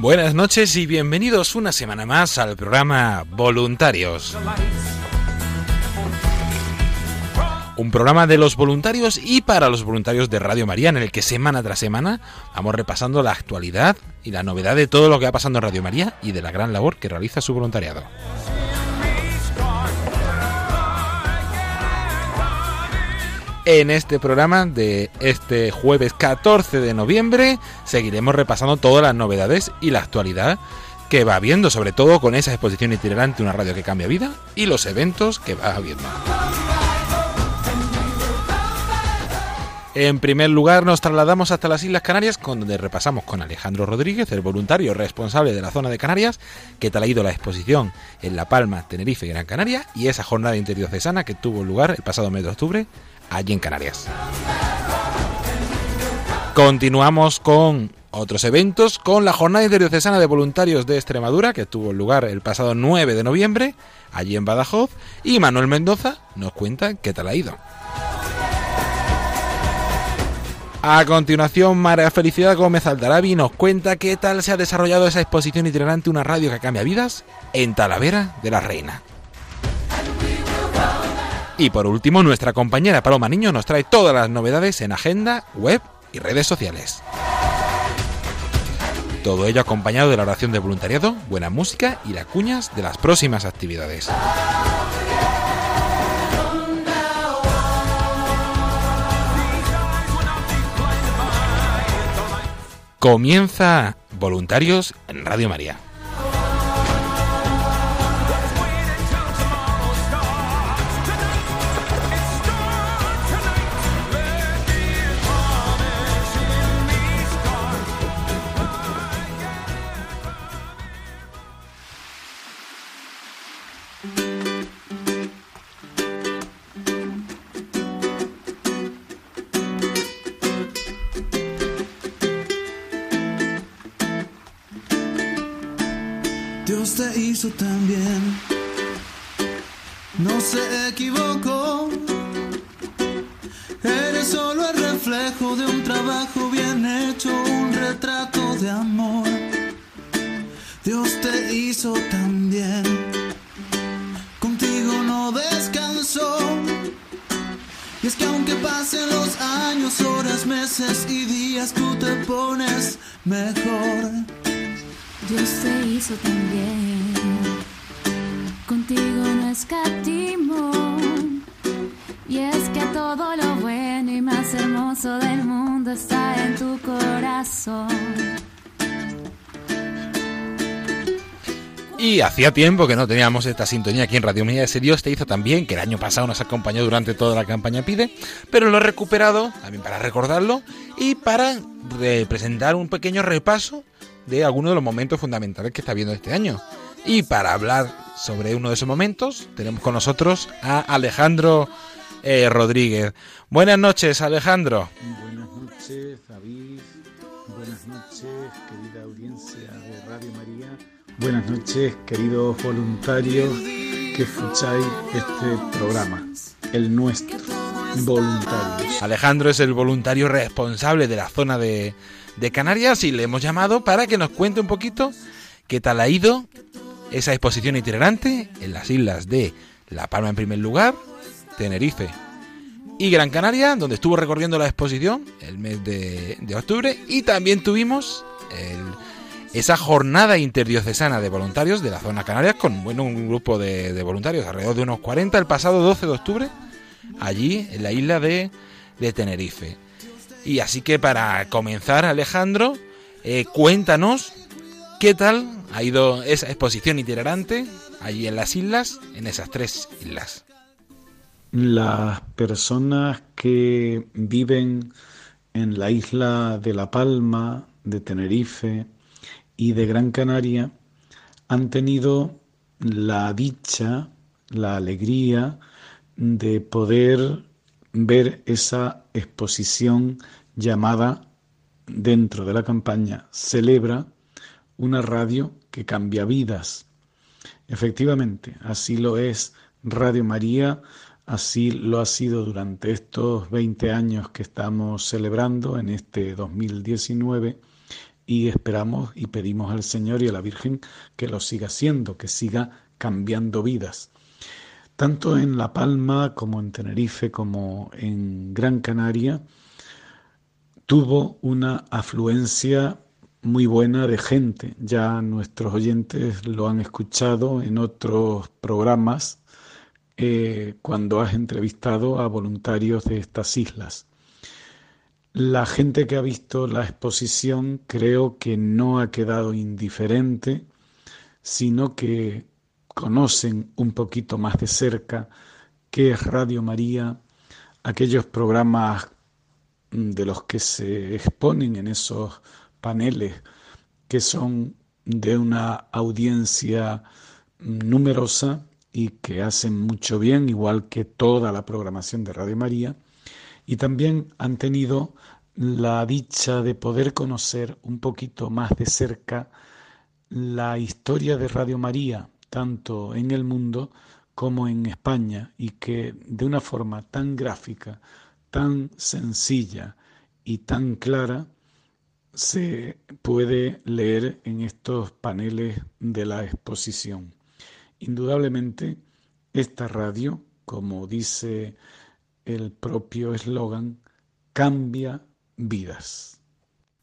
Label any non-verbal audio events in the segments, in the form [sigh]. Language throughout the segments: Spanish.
Buenas noches y bienvenidos una semana más al programa Voluntarios. Un programa de los voluntarios y para los voluntarios de Radio María en el que semana tras semana vamos repasando la actualidad y la novedad de todo lo que va pasando en Radio María y de la gran labor que realiza su voluntariado. En este programa de este jueves 14 de noviembre seguiremos repasando todas las novedades y la actualidad que va habiendo, sobre todo con esa exposición itinerante Una radio que cambia vida y los eventos que va habiendo. En primer lugar nos trasladamos hasta las Islas Canarias, donde repasamos con Alejandro Rodríguez, el voluntario responsable de la zona de Canarias, que tal ha ido la exposición en La Palma, Tenerife y Gran Canaria, y esa jornada interdiocesana que tuvo lugar el pasado mes de octubre allí en Canarias. Continuamos con otros eventos, con la jornada interdiocesana de voluntarios de Extremadura, que tuvo lugar el pasado 9 de noviembre, allí en Badajoz, y Manuel Mendoza nos cuenta qué tal ha ido. A continuación, María Felicidad Gómez Aldarabi nos cuenta qué tal se ha desarrollado esa exposición itinerante Una radio que cambia vidas en Talavera de la Reina. Y por último, nuestra compañera Paloma Niño nos trae todas las novedades en agenda, web y redes sociales. Todo ello acompañado de la oración de voluntariado, buena música y las cuñas de las próximas actividades. Comienza Voluntarios en Radio María. Hacía tiempo que no teníamos esta sintonía aquí en Radio María. Ese Dios te hizo también, que el año pasado nos acompañó durante toda la campaña Pide, pero lo he recuperado también para recordarlo y para eh, presentar un pequeño repaso de algunos de los momentos fundamentales que está viendo este año. Y para hablar sobre uno de esos momentos, tenemos con nosotros a Alejandro eh, Rodríguez. Buenas noches, Alejandro. Buenas noches, David. Buenas noches, querida audiencia de Radio María. Buenas noches, queridos voluntarios que escucháis este programa, el nuestro, voluntarios. Alejandro es el voluntario responsable de la zona de, de Canarias y le hemos llamado para que nos cuente un poquito qué tal ha ido esa exposición itinerante en las islas de La Palma en primer lugar, Tenerife y Gran Canaria, donde estuvo recorriendo la exposición el mes de, de octubre y también tuvimos esa jornada interdiocesana de voluntarios de la zona Canarias con bueno, un grupo de, voluntarios, alrededor de unos 40, el pasado 12 de octubre, allí en la isla de, de Tenerife. Y así que para comenzar, Alejandro, eh, cuéntanos qué tal ha ido esa exposición itinerante allí en las islas, en esas tres islas. Las personas que viven en la isla de La Palma, de Tenerife y de Gran Canaria han tenido la dicha, la alegría de poder ver esa exposición llamada dentro de la campaña Celebra una radio que cambia vidas. Efectivamente, así lo es Radio María Así lo ha sido durante estos 20 años que estamos celebrando en este 2019 y esperamos y pedimos al Señor y a la Virgen que lo siga haciendo, que siga cambiando vidas. Tanto en La Palma como en Tenerife como en Gran Canaria tuvo una afluencia muy buena de gente. Ya nuestros oyentes lo han escuchado en otros programas eh, cuando has entrevistado a voluntarios de estas islas. La gente que ha visto la exposición creo que no ha quedado indiferente, sino que conocen un poquito más de cerca qué es Radio María, aquellos programas de los que se exponen en esos paneles que son de una audiencia numerosa y que hacen mucho bien, igual que toda la programación de Radio María, y también han tenido la dicha de poder conocer un poquito más de cerca la historia de Radio María, tanto en el mundo como en España, y que de una forma tan gráfica, tan sencilla y tan clara, se puede leer en estos paneles de la exposición. Indudablemente, esta radio, como dice el propio eslogan, cambia vidas.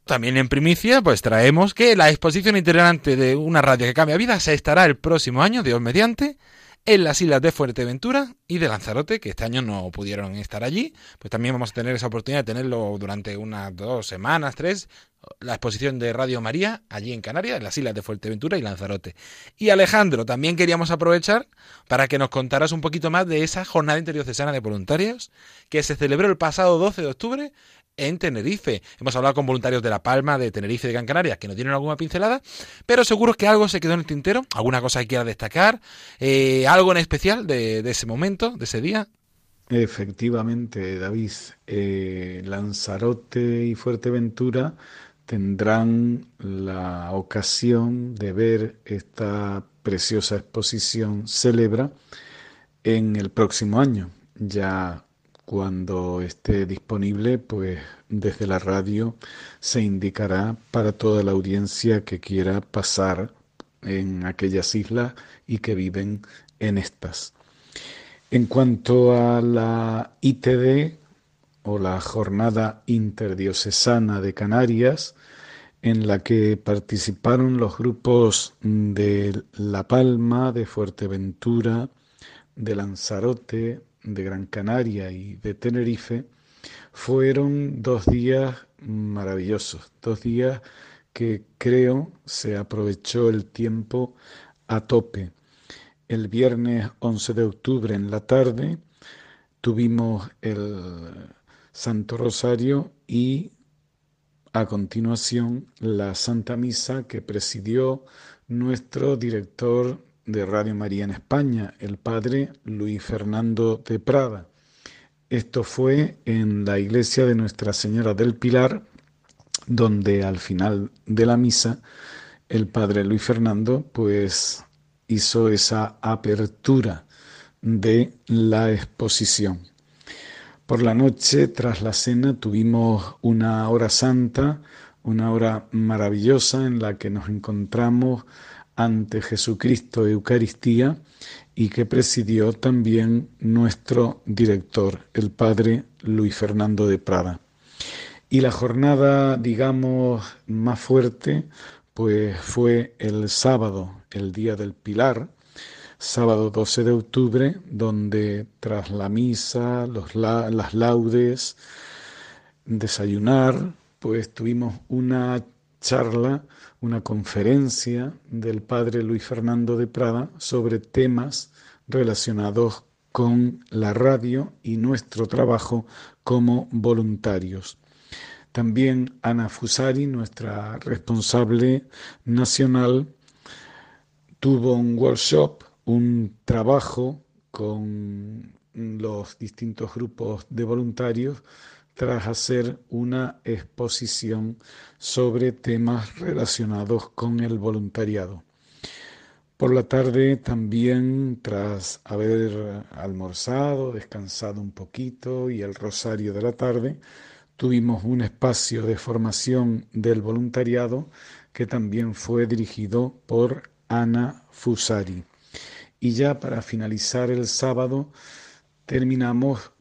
También en primicia, pues traemos que la exposición itinerante de una radio que cambia vidas estará el próximo año, Dios mediante, en las islas de Fuerteventura y de Lanzarote, que este año no pudieron estar allí. Pues también vamos a tener esa oportunidad de tenerlo durante unas dos semanas, tres, la exposición de Radio María allí en Canarias, en las islas de Fuerteventura y Lanzarote. Y Alejandro, también queríamos aprovechar para que nos contaras un poquito más de esa jornada interdiocesana de voluntarios que se celebró el pasado 12 de octubre en Tenerife. Hemos hablado con voluntarios de La Palma, de Tenerife de Gran Canaria que nos tienen alguna pincelada, pero seguro que algo se quedó en el tintero, alguna cosa que quiera destacar, eh, algo en especial de, ese momento, de ese día. Efectivamente, David, eh, Lanzarote y Fuerteventura tendrán la ocasión de ver esta preciosa exposición Celebra en el próximo año. Ya cuando esté disponible, pues desde la radio se indicará para toda la audiencia que quiera pasar en aquellas islas y que viven en estas. En cuanto a la ITD o la Jornada Interdiocesana de Canarias, en la que participaron los grupos de La Palma, de Fuerteventura, de Lanzarote, de Gran Canaria y de Tenerife, fueron dos días maravillosos, dos días que creo se aprovechó el tiempo a tope. El viernes 11 de octubre en la tarde tuvimos el Santo Rosario y a continuación la Santa Misa que presidió nuestro director de Radio María en España, el padre Luis Fernando de Prada. Esto fue en la iglesia de Nuestra Señora del Pilar, donde al final de la misa el padre Luis Fernando pues hizo esa apertura de la exposición. Por la noche, tras la cena, tuvimos una hora santa, una hora maravillosa en la que nos encontramos ante Jesucristo Eucaristía y que presidió también nuestro director, el padre Luis Fernando de Prada. Y la jornada, digamos, más fuerte, pues fue el sábado, el día del Pilar, sábado 12 de octubre, donde tras la misa, los las laudes, desayunar, pues tuvimos una charla, una conferencia del padre Luis Fernando de Prada sobre temas relacionados con la radio y nuestro trabajo como voluntarios. También Ana Fusari, nuestra responsable nacional, tuvo un workshop un trabajo con los distintos grupos de voluntarios tras hacer una exposición sobre temas relacionados con el voluntariado. Por la tarde también, tras haber almorzado, descansado un poquito y el rosario de la tarde, tuvimos un espacio de formación del voluntariado que también fue dirigido por Ana Fusari. Y ya para finalizar el sábado terminamos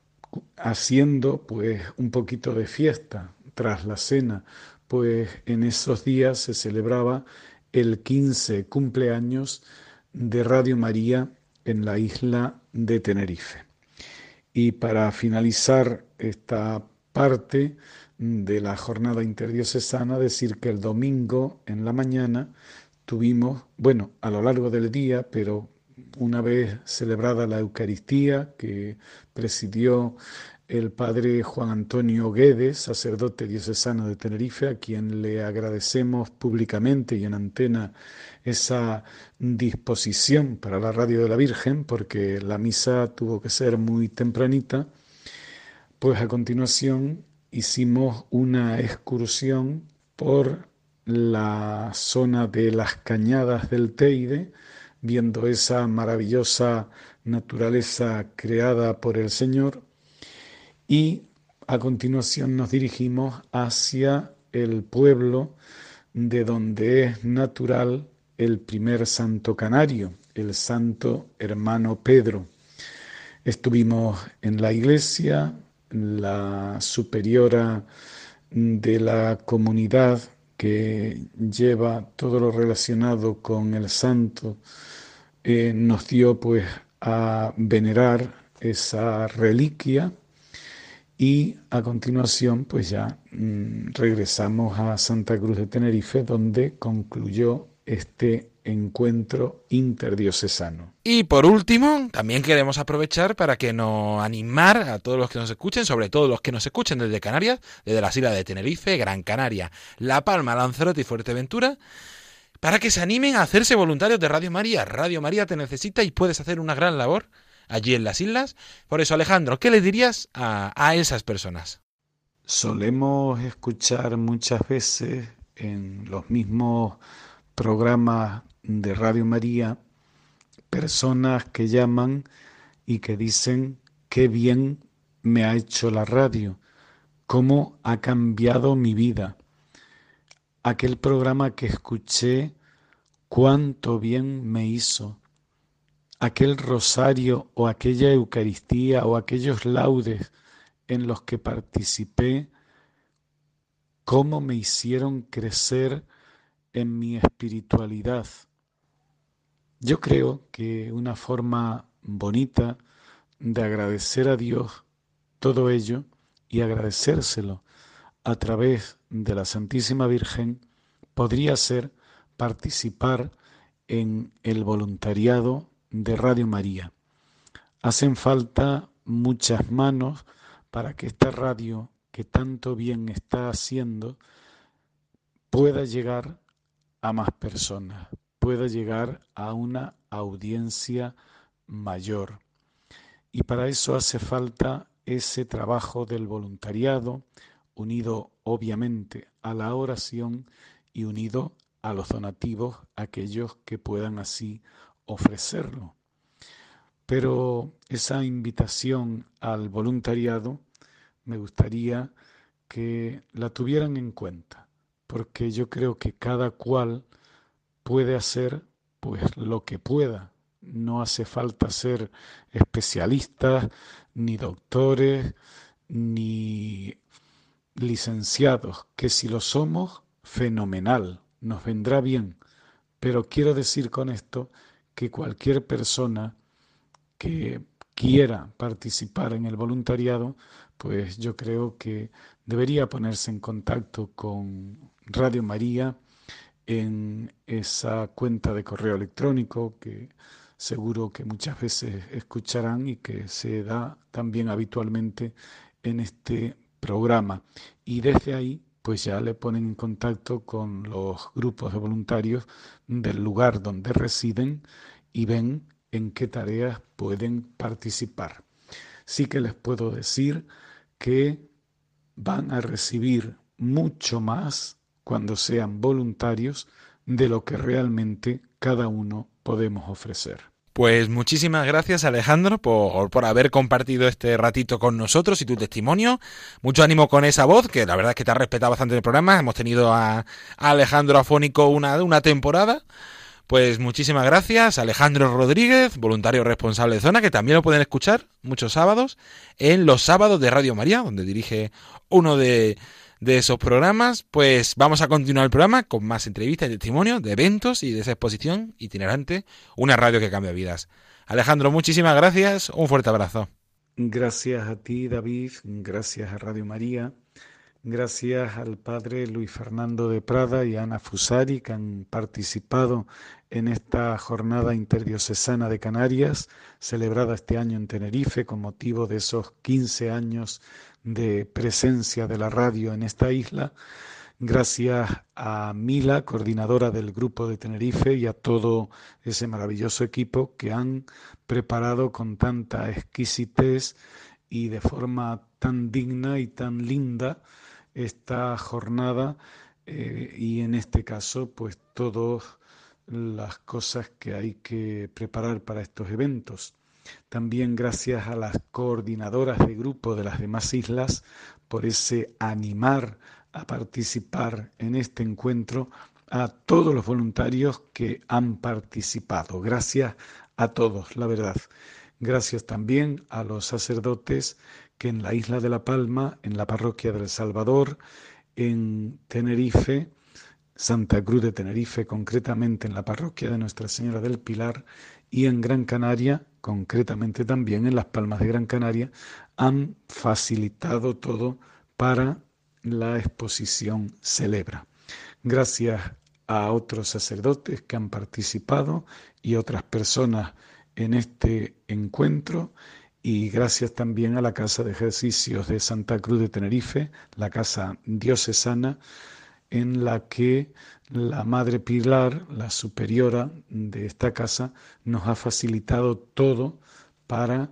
haciendo pues un poquito de fiesta tras la cena, pues en esos días se celebraba el 15 cumpleaños de Radio María en la isla de Tenerife. Y para finalizar esta parte de la jornada interdiocesana, decir que el domingo en la mañana tuvimos, bueno, a lo largo del día, pero una vez celebrada la Eucaristía que presidió el padre Juan Antonio Guedes, sacerdote diocesano de Tenerife, a quien le agradecemos públicamente y en antena esa disposición para la radio de la Virgen, porque la misa tuvo que ser muy tempranita, pues a continuación hicimos una excursión por la zona de las cañadas del Teide, viendo esa maravillosa naturaleza creada por el Señor y a continuación nos dirigimos hacia el pueblo de donde es natural el primer santo canario, el santo hermano Pedro. Estuvimos en la iglesia, la superiora de la comunidad que lleva todo lo relacionado con el santo eh, nos dio pues a venerar esa reliquia y a continuación pues ya mm, regresamos a Santa Cruz de Tenerife donde concluyó este encuentro interdiocesano. Y por último, también queremos aprovechar para que nos animar a todos los que nos escuchen, sobre todo los que nos escuchen desde Canarias, desde las islas de Tenerife, Gran Canaria, La Palma, Lanzarote y Fuerteventura, para que se animen a hacerse voluntarios de Radio María. Radio María te necesita y puedes hacer una gran labor allí en las islas. Por eso, Alejandro, ¿qué le dirías a, a esas personas? Solemos escuchar muchas veces en los mismos programas de Radio María personas que llaman y que dicen qué bien me ha hecho la radio, cómo ha cambiado mi vida. Aquel programa que escuché, cuánto bien me hizo. Aquel rosario o aquella Eucaristía o aquellos laudes en los que participé, cómo me hicieron crecer en mi espiritualidad. Yo creo que una forma bonita de agradecer a Dios todo ello y agradecérselo a través de la Santísima Virgen podría ser participar en el voluntariado de Radio María. Hacen falta muchas manos para que esta radio que tanto bien está haciendo pueda llegar a más personas, pueda llegar a una audiencia mayor. Y para eso hace falta ese trabajo del voluntariado, unido obviamente a la oración y unido a los donativos, aquellos que puedan así ofrecerlo. Pero esa invitación al voluntariado me gustaría que la tuvieran en cuenta, porque yo creo que cada cual puede hacer pues lo que pueda. No hace falta ser especialistas, ni doctores, ni licenciados, que si lo somos, fenomenal, nos vendrá bien. Pero quiero decir con esto que cualquier persona que quiera participar en el voluntariado, pues yo creo que debería ponerse en contacto con Radio María en esa cuenta de correo electrónico que seguro que muchas veces escucharán y que se da también habitualmente en este programa. Y desde ahí, pues ya le ponen en contacto con los grupos de voluntarios del lugar donde residen y ven en qué tareas pueden participar. Sí que les puedo decir que van a recibir mucho más cuando sean voluntarios de lo que realmente cada uno podemos ofrecer. Pues muchísimas gracias Alejandro por, por, haber compartido este ratito con nosotros y tu testimonio. Mucho ánimo con esa voz, que la verdad es que te ha respetado bastante el programa. Hemos tenido a, Alejandro Afónico una, una temporada. Pues muchísimas gracias, Alejandro Rodríguez, voluntario responsable de zona, que también lo pueden escuchar muchos sábados en los sábados de Radio María, donde dirige uno de, de esos programas. Pues vamos a continuar el programa con más entrevistas y testimonios de eventos y de esa exposición itinerante, una radio que cambia vidas. Alejandro, muchísimas gracias, un fuerte abrazo. Gracias a ti, David, gracias a Radio María Gracias al padre Luis Fernando de Prada y Ana Fusari que han participado en esta jornada interdiocesana de Canarias, celebrada este año en Tenerife con motivo de esos 15 años de presencia de la radio en esta isla. Gracias a Mila, coordinadora del grupo de Tenerife, y a todo ese maravilloso equipo que han preparado con tanta exquisitez y de forma tan digna y tan linda esta jornada eh, y en este caso pues todas las cosas que hay que preparar para estos eventos. También gracias a las coordinadoras de grupo de las demás islas por ese animar a participar en este encuentro a todos los voluntarios que han participado. Gracias a todos, la verdad. Gracias también a los sacerdotes que en la isla de La Palma, en la parroquia del Salvador, en Tenerife, Santa Cruz de Tenerife, concretamente en la parroquia de Nuestra Señora del Pilar, y en Gran Canaria, concretamente también en las Palmas de Gran Canaria, han facilitado todo para la exposición Celebra. Gracias a otros sacerdotes que han participado y otras personas en este encuentro y gracias también a la Casa de Ejercicios de Santa Cruz de Tenerife, la Casa Diocesana, en la que la Madre Pilar, la superiora de esta casa, nos ha facilitado todo para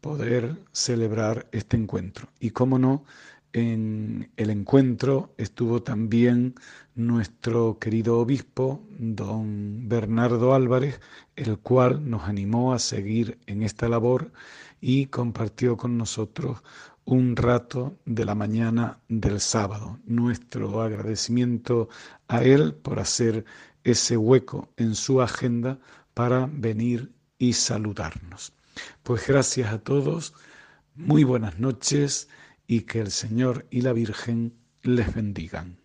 poder celebrar este encuentro. Y cómo no, en el encuentro estuvo también nuestro querido obispo, don Bernardo Álvarez, el cual nos animó a seguir en esta labor y compartió con nosotros un rato de la mañana del sábado. Nuestro agradecimiento a él por hacer ese hueco en su agenda para venir y saludarnos. Pues gracias a todos, muy buenas noches y que el Señor y la Virgen les bendigan.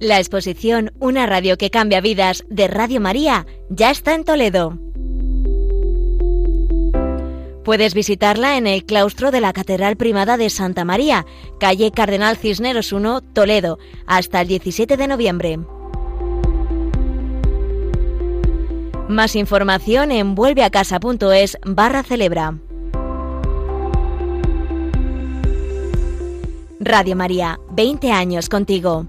La exposición Una radio que cambia vidas de Radio María ya está en Toledo. Puedes visitarla en el claustro de la Catedral Primada de Santa María, calle Cardenal Cisneros 1, Toledo, hasta el 17 de noviembre. Más información en vuelveacasa.es barra celebra. Radio María, 20 años contigo.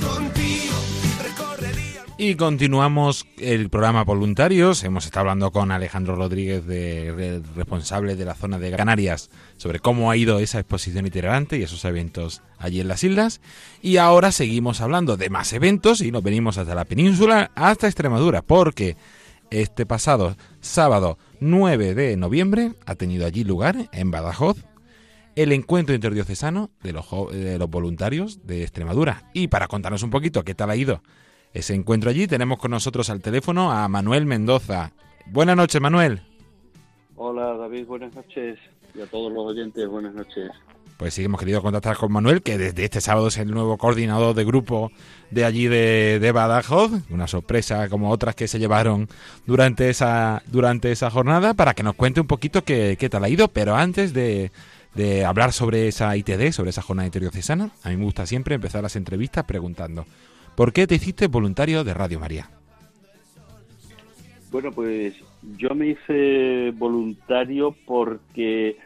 Contigo. Y continuamos el programa Voluntarios. Hemos estado hablando con Alejandro Rodríguez, de- responsable de la zona de Canarias, sobre cómo ha ido esa exposición itinerante y esos eventos allí en las islas. Y ahora seguimos hablando de más eventos y nos venimos hasta la península, hasta Extremadura, porque este pasado sábado 9 de noviembre ha tenido allí lugar en Badajoz el encuentro interdiocesano de los, de los voluntarios de Extremadura. Y para contarnos un poquito qué tal ha ido ese encuentro allí, tenemos con nosotros al teléfono a Manuel Mendoza. Buenas noches, Manuel. Hola David, buenas noches. Y a todos los oyentes, buenas noches. Pues sí, hemos querido contactar con Manuel, que desde este sábado es el nuevo coordinador de grupo de allí de, de Badajoz. Una sorpresa como otras que se llevaron durante esa, durante esa jornada, para que nos cuente un poquito qué, qué tal ha ido. Pero antes de, de hablar sobre esa ITD, sobre esa jornada interdiocesana, a mí me gusta siempre empezar las entrevistas preguntando, ¿por qué te hiciste voluntario de Radio María? Bueno, pues yo me hice voluntario porque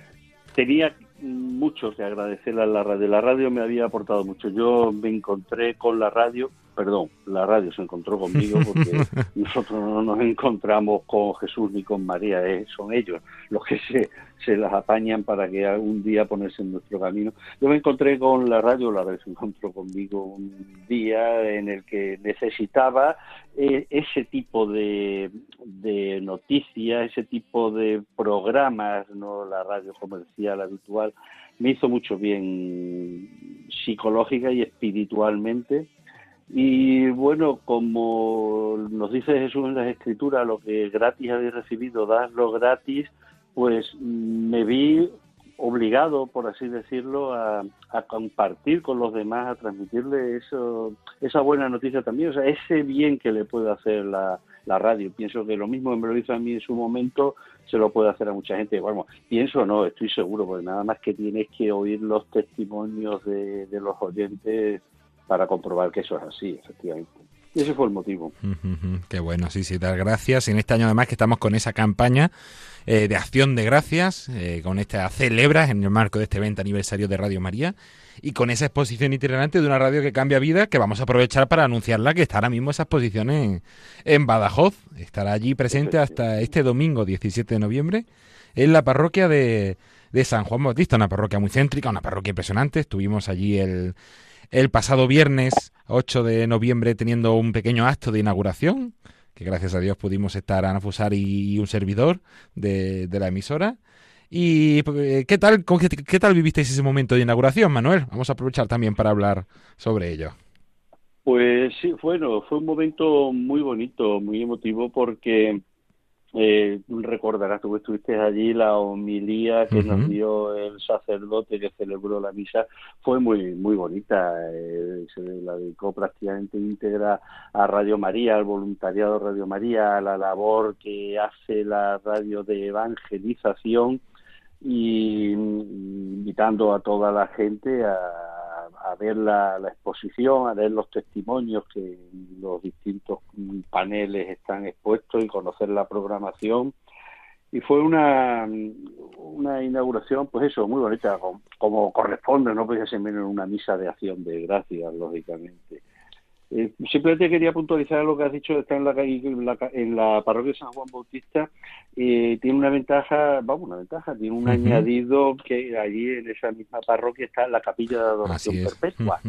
tenía mucho que agradecerle a la radio. La radio me había aportado mucho. Yo me encontré con la radio, perdón, la radio se encontró conmigo [laughs] porque nosotros no nos encontramos con Jesús ni con María, eh, son ellos los que se, se las apañan para que algún día ponerse en nuestro camino. Yo me encontré con la radio, la radio se encontró conmigo un día en el que necesitaba eh, ese tipo de, de noticias, ese tipo de programas, no la radio comercial habitual, me hizo mucho bien psicológica y espiritualmente. Y bueno, como nos dice Jesús en las Escrituras, lo que gratis habéis recibido, dadlo gratis, pues me vi obligado, por así decirlo, a, a compartir con los demás, a transmitirle eso, esa buena noticia también, o sea, ese bien que le puede hacer la, la radio. Pienso que lo mismo que me lo hizo a mí en su momento, se lo puede hacer a mucha gente. Bueno, pienso no, estoy seguro, porque nada más que tienes que oír los testimonios de, de los oyentes para comprobar que eso es así, efectivamente. Y ese fue el motivo. Qué bueno, sí, sí, dar gracias. Y en este año además que estamos con esa campaña eh, de acción de gracias, eh, con esta celebras en el marco de este 20 aniversario de Radio María y con esa exposición itinerante de una radio que cambia vida que vamos a aprovechar para anunciarla que está ahora mismo esa exposición en, en Badajoz. Estará allí presente hasta este domingo 17 de noviembre en la parroquia de, de San Juan Bautista, una parroquia muy céntrica, una parroquia impresionante. Estuvimos allí el, el pasado viernes 8 de noviembre teniendo un pequeño acto de inauguración, que gracias a Dios pudimos estar Ana Fusar y, un servidor de, la emisora. ¿Y eh, qué tal, qué, qué tal vivisteis ese momento de inauguración, Manuel? Vamos a aprovechar también para hablar sobre ello. Pues sí, bueno, fue un momento muy bonito, muy emotivo, porque eh, recordarás, tú que estuviste allí, la homilía que nos Ujú. dio el sacerdote que celebró la misa fue muy muy bonita. eh, se la dedicó prácticamente íntegra a Radio María, al voluntariado de Radio María, a la labor que hace la radio de evangelización y mm, invitando a toda la gente a, a ver la, la exposición, a leer los testimonios que los distintos paneles están expuestos y conocer la programación. Y fue una, una inauguración, pues eso, muy bonita, como, como corresponde, no podía ser menos una misa de acción de gracias, lógicamente. Eh, simplemente quería puntualizar lo que has dicho, está en la, en la, en la parroquia de San Juan Bautista, eh, tiene una ventaja, vamos, una ventaja, tiene un añadido que allí en esa misma parroquia está la capilla de adoración perpetua.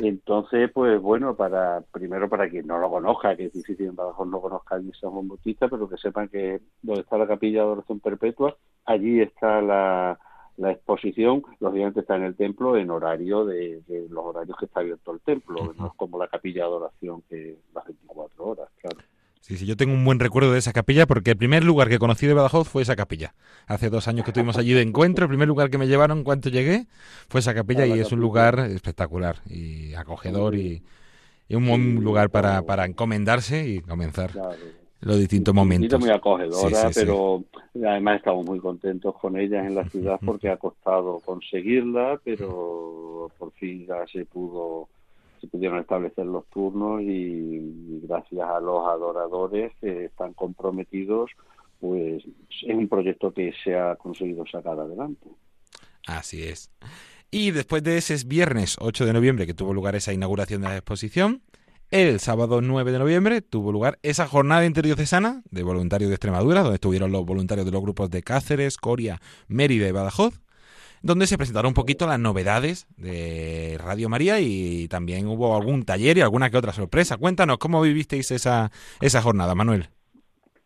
Entonces, pues bueno, para primero para quien no lo conozca, que es difícil en Badajoz no conozca allí San Juan Bautista, pero que sepan que donde está la capilla de adoración perpetua, allí está la la exposición, lógicamente, está en el templo en horario de, los horarios que está abierto el templo, no es como la capilla de adoración que las 24 horas, claro. Sí, sí, yo tengo un buen recuerdo de esa capilla porque el primer lugar que conocí de Badajoz fue esa capilla. Hace dos años que estuvimos allí de encuentro, el primer lugar que me llevaron cuando llegué fue esa capilla ah, y es un lugar espectacular y acogedor y, un buen lugar para, para encomendarse y comenzar los distintos momentos. muy acogedora, pero además estamos muy contentos con ellas en la ciudad porque ha costado conseguirla, pero por fin ya se pudo se pudieron establecer los turnos y, gracias a los adoradores que están comprometidos, pues es un proyecto que se ha conseguido sacar adelante. Así es. Y después de ese viernes 8 de noviembre que tuvo lugar esa inauguración de la exposición, el sábado 9 de noviembre tuvo lugar esa jornada interdiocesana de voluntarios de Extremadura, donde estuvieron los voluntarios de los grupos de Cáceres, Coria, Mérida y Badajoz, donde se presentaron un poquito las novedades de Radio María y también hubo algún taller y alguna que otra sorpresa. Cuéntanos, ¿cómo vivisteis esa, esa jornada, Manuel?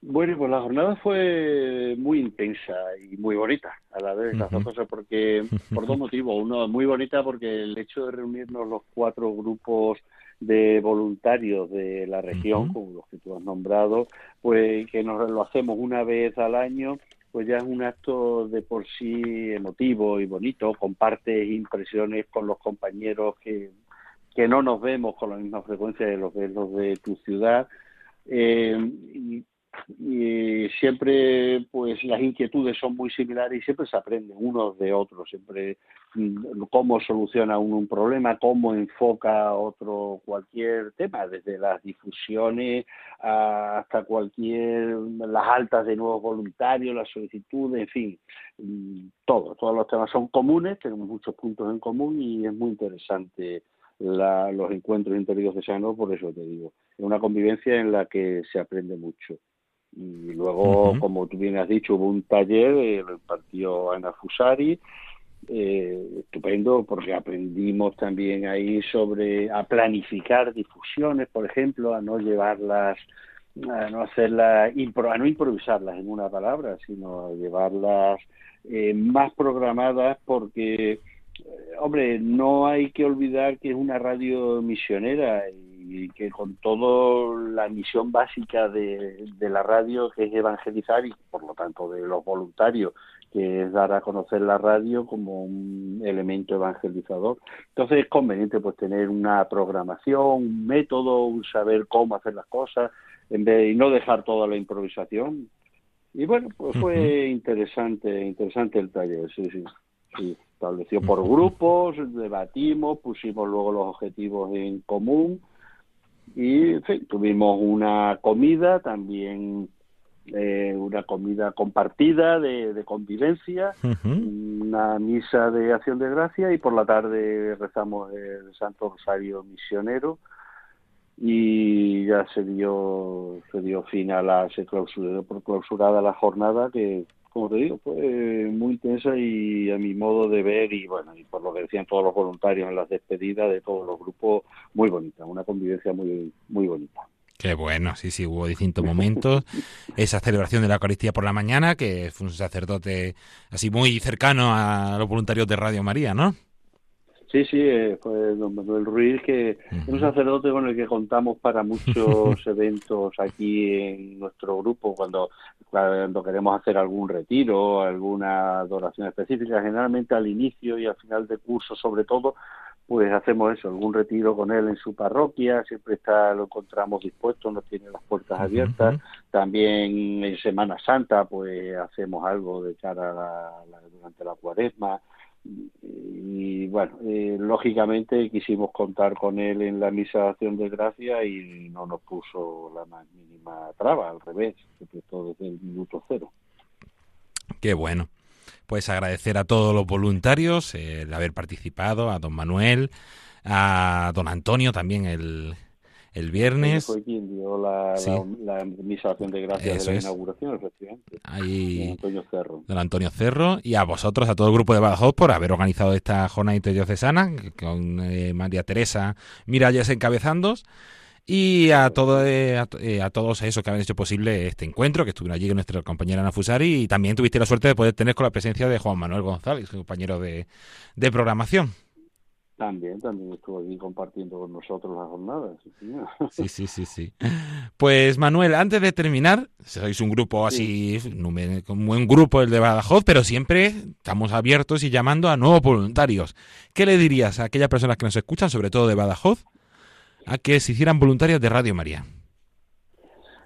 Bueno, pues la jornada fue muy intensa y muy bonita a la vez, las dos cosas, porque por dos [laughs] motivos. Uno, muy bonita porque el hecho de reunirnos los cuatro grupos de voluntarios de la región, como los que tú has nombrado, pues que nos lo hacemos una vez al año, pues ya es un acto de por sí emotivo y bonito, compartes impresiones con los compañeros que, que no nos vemos con la misma frecuencia de los de, los de tu ciudad. Eh, y y siempre pues las inquietudes son muy similares y siempre se aprende unos de otros, siempre mm, cómo soluciona uno un problema, cómo enfoca otro cualquier tema, desde las difusiones hasta cualquier, las altas de nuevos voluntarios, las solicitudes, en fin, mm, todo, todos los temas son comunes, tenemos muchos puntos en común y es muy interesante los encuentros interiocesanos, por eso te digo, es una convivencia en la que se aprende mucho. Y luego, como tú bien has dicho, hubo un taller, eh, lo impartió Ana Fusari, eh, estupendo porque aprendimos también ahí sobre a planificar difusiones, por ejemplo, a no llevarlas, a no hacerlas, a no improvisarlas en una palabra, sino a llevarlas eh, más programadas porque, eh, hombre, no hay que olvidar que es una radio misionera y y que con todo la misión básica de, la radio, que es evangelizar y por lo tanto de los voluntarios, que es dar a conocer la radio como un elemento evangelizador. Entonces es conveniente pues tener una programación, un método, un saber cómo hacer las cosas, en vez y no dejar toda la improvisación. Y bueno, pues fue interesante, interesante el taller, sí, sí. sí. Estableció por grupos, debatimos, pusimos luego los objetivos en común y tuvimos una comida también eh, una comida compartida de, convivencia, una misa de acción de gracia y por la tarde rezamos el Santo Rosario Misionero. Y ya se dio se dio fin a la se clausuró por clausurada la jornada que como te digo, fue muy intensa y a mi modo de ver y bueno, y por lo que decían todos los voluntarios en las despedidas de todos los grupos, muy bonita, una convivencia muy, muy bonita. Qué bueno, sí, sí, hubo distintos momentos. [laughs] Esa celebración de la Eucaristía por la mañana, que fue un sacerdote así muy cercano a los voluntarios de Radio María, ¿no? Sí, sí, eh, fue don Manuel Ruiz, que es un sacerdote con el que contamos para muchos [laughs] eventos aquí en nuestro grupo, cuando, cuando queremos hacer algún retiro, alguna adoración específica, generalmente al inicio y al final de curso sobre todo, pues hacemos eso, algún retiro con él en su parroquia, siempre está lo encontramos dispuesto, nos tiene las puertas abiertas. También en Semana Santa, pues hacemos algo de cara a la, durante la cuaresma y bueno, eh, lógicamente quisimos contar con él en la misa de acción de gracia y no nos puso la más mínima traba, al revés, todo desde el minuto cero. Qué bueno. Pues agradecer a todos los voluntarios el haber participado, a don Manuel, a don Antonio también el, el viernes. Fue quien dio la, Sí. la, la misa de gracias Eso de la es. inauguración, efectivamente. Ahí- Don Antonio Cerro. don Antonio Cerro y a vosotros, a todo el grupo de Badajoz por haber organizado esta jornada interdiocesana con eh, María Teresa Miralles encabezando y a, todo, eh, a, eh, a todos esos que han hecho posible este encuentro, que estuvieron allí con nuestra compañera Ana Fusari y también tuviste la suerte de poder tener con la presencia de Juan Manuel González, compañero de, de programación. También, también estuvo allí compartiendo con nosotros la jornada. sí. Sí, sí, sí, sí. Pues Manuel, antes de terminar, sois un grupo así, nume- un buen grupo el de Badajoz, pero siempre estamos abiertos y llamando a nuevos voluntarios. ¿Qué le dirías a aquellas personas que nos escuchan, sobre todo de Badajoz, a que se hicieran voluntarios de Radio María?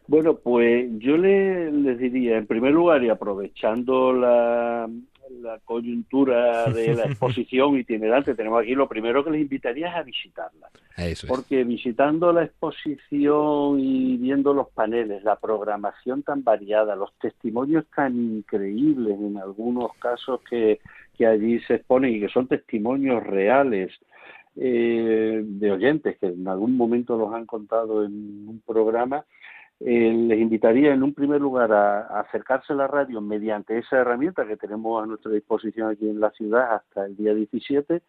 Bueno, pues yo le, les diría, en primer lugar, y aprovechando la, la coyuntura de la [laughs] exposición itinerante, tenemos aquí lo primero que les invitaría es a visitarla. Eso es. Porque visitando la exposición y viendo los paneles, la programación tan variada, los testimonios tan increíbles en algunos casos que, que allí se exponen y que son testimonios reales eh, de oyentes que en algún momento los han contado en un programa, eh, les invitaría en un primer lugar a, acercarse a la radio mediante esa herramienta que tenemos a nuestra disposición aquí en la ciudad hasta el día 17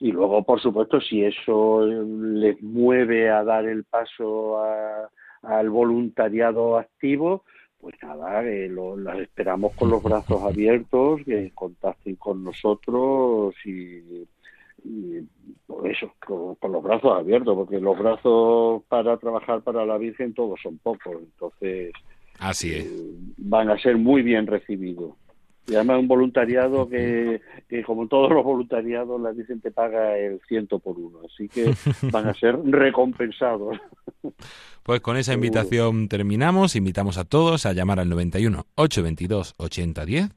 y luego, por supuesto, si eso les mueve a dar el paso a- al voluntariado activo, pues nada, eh, las esperamos con los brazos abiertos, que contacten con nosotros y, y por eso, con, con los brazos abiertos, porque los brazos para trabajar para la Virgen todos son pocos, entonces Así es. van a ser muy bien recibidos. Y además un voluntariado que, que como todos los voluntariados, la Virgen te paga el ciento por uno, así que [laughs] van a ser recompensados. Pues con esa invitación terminamos. Invitamos a todos a llamar al 91 822 8010,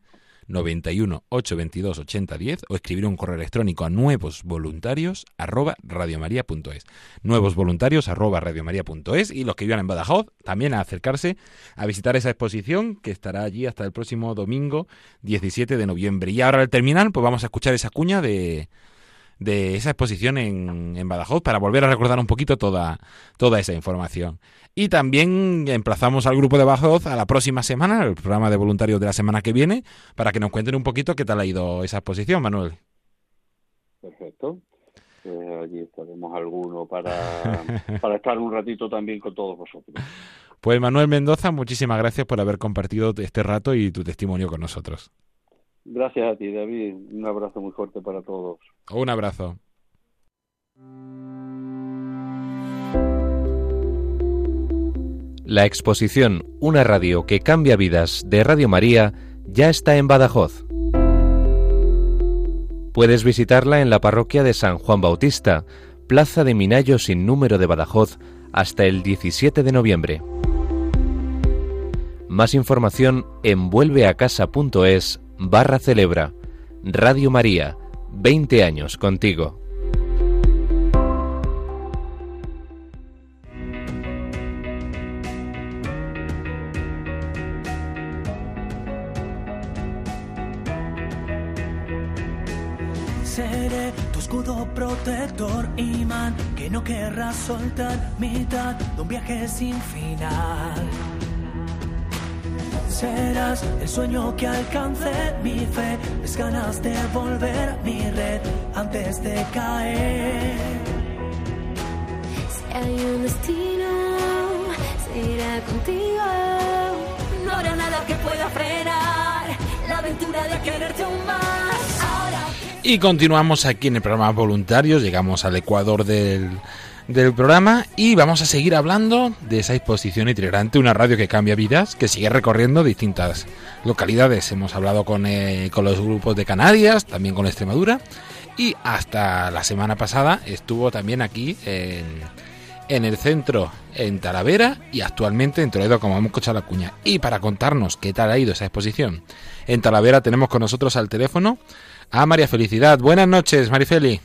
91 822 8010 o escribir un correo electrónico a nuevos voluntarios arroba radiomaria.es. Nuevos voluntarios arroba radiomaria.es y los que vivan en Badajoz también a acercarse a visitar esa exposición que estará allí hasta el próximo domingo 17 de noviembre. Y ahora al terminar, pues vamos a escuchar esa cuña de de esa exposición en, en Badajoz para volver a recordar un poquito toda, toda esa información. Y también emplazamos al grupo de Badajoz a la próxima semana, el programa de voluntarios de la semana que viene, para que nos cuenten un poquito qué tal ha ido esa exposición, Manuel. Perfecto. Pues allí estaremos alguno para, [laughs] para estar un ratito también con todos vosotros. Pues Manuel Mendoza, muchísimas gracias por haber compartido este rato y tu testimonio con nosotros. Gracias a ti, David. Un abrazo muy fuerte para todos. Un abrazo. La exposición Una radio que cambia vidas de Radio María ya está en Badajoz. Puedes visitarla en la parroquia de San Juan Bautista, Plaza de Minayo sin número de Badajoz, hasta el 17 de noviembre. Más información en vuelveacasa.es barra celebra. Radio María, 20 años contigo. Seré tu escudo protector, imán, que no querrás soltar, mitad de un viaje sin final. Serás el sueño que alcance mi fe, mis ganas de volver a mi red antes de caer. Si hay un destino, seguiré contigo. No habrá nada que pueda frenar la aventura de quererte aún más. Ahora Y continuamos aquí en el programa Voluntarios, llegamos al ecuador del, del programa y vamos a seguir hablando de esa exposición itinerante, una radio que cambia vidas, que sigue recorriendo distintas localidades. Hemos hablado con, eh, con los grupos de Canarias, también con Extremadura y hasta la semana pasada estuvo también aquí en, en el centro, en Talavera y actualmente en Toledo, como hemos escuchado la cuña. Y para contarnos qué tal ha ido esa exposición, en Talavera tenemos con nosotros al teléfono a María Felicidad. Buenas noches, Marifeli.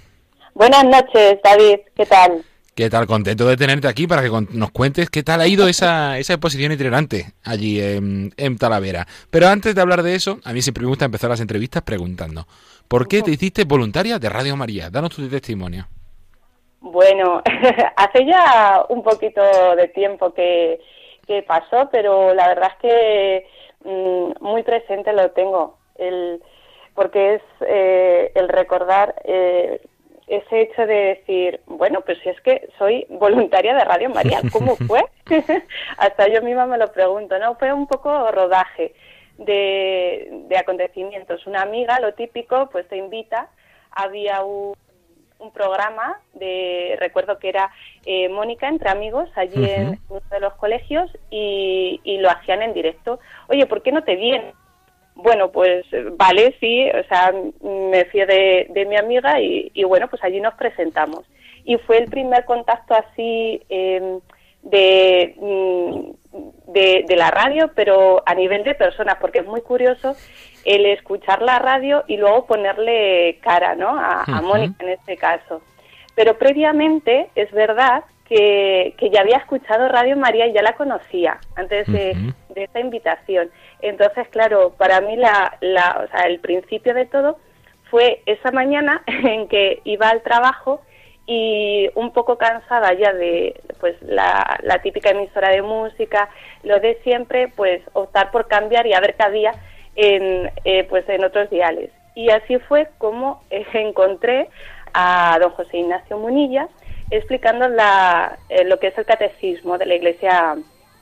Buenas noches, David. ¿Qué tal? ¿Qué tal? Contento de tenerte aquí para que nos cuentes qué tal ha ido esa, [laughs] esa exposición itinerante allí en, en Talavera. Pero antes de hablar de eso, a mí siempre me gusta empezar las entrevistas preguntando, ¿por qué te hiciste voluntaria de Radio María? Danos tu testimonio. Bueno, [laughs] hace ya un poquito de tiempo que, que pasó, pero la verdad es que mm, muy presente lo tengo, el, porque es eh, el recordar eh, ese hecho de decir, bueno, pues si es que soy voluntaria de Radio María, [laughs] ¿cómo fue? [laughs] Hasta yo misma me lo pregunto, ¿no? Fue un poco rodaje de, de acontecimientos. Una amiga, lo típico, pues te invita, había un, un programa de, recuerdo que era eh, Mónica entre amigos allí en uno de los colegios y, y lo hacían en directo. Oye, ¿por qué no te vienes? Bueno, pues vale, sí, o sea, me fío de, de mi amiga y, y, bueno, pues allí nos presentamos. Y fue el primer contacto así eh, de, mm, de, de, la radio, pero a nivel de personas, porque es muy curioso el escuchar la radio y luego ponerle cara, ¿no? A, a Mónica en este caso. Pero previamente, es verdad que, que, ya había escuchado Radio María y ya la conocía antes de, uh -huh. De esta invitación. Entonces, claro, para mí la, la, o sea, el principio de todo fue esa mañana [laughs] en que iba al trabajo y un poco cansada ya de pues la, la típica emisora de música, lo de siempre, pues optar por cambiar y a ver qué había en, eh, pues en otros diales. Y así fue como eh, [laughs] encontré a don José Ignacio Munilla explicando la, eh, lo que es el catecismo de la Iglesia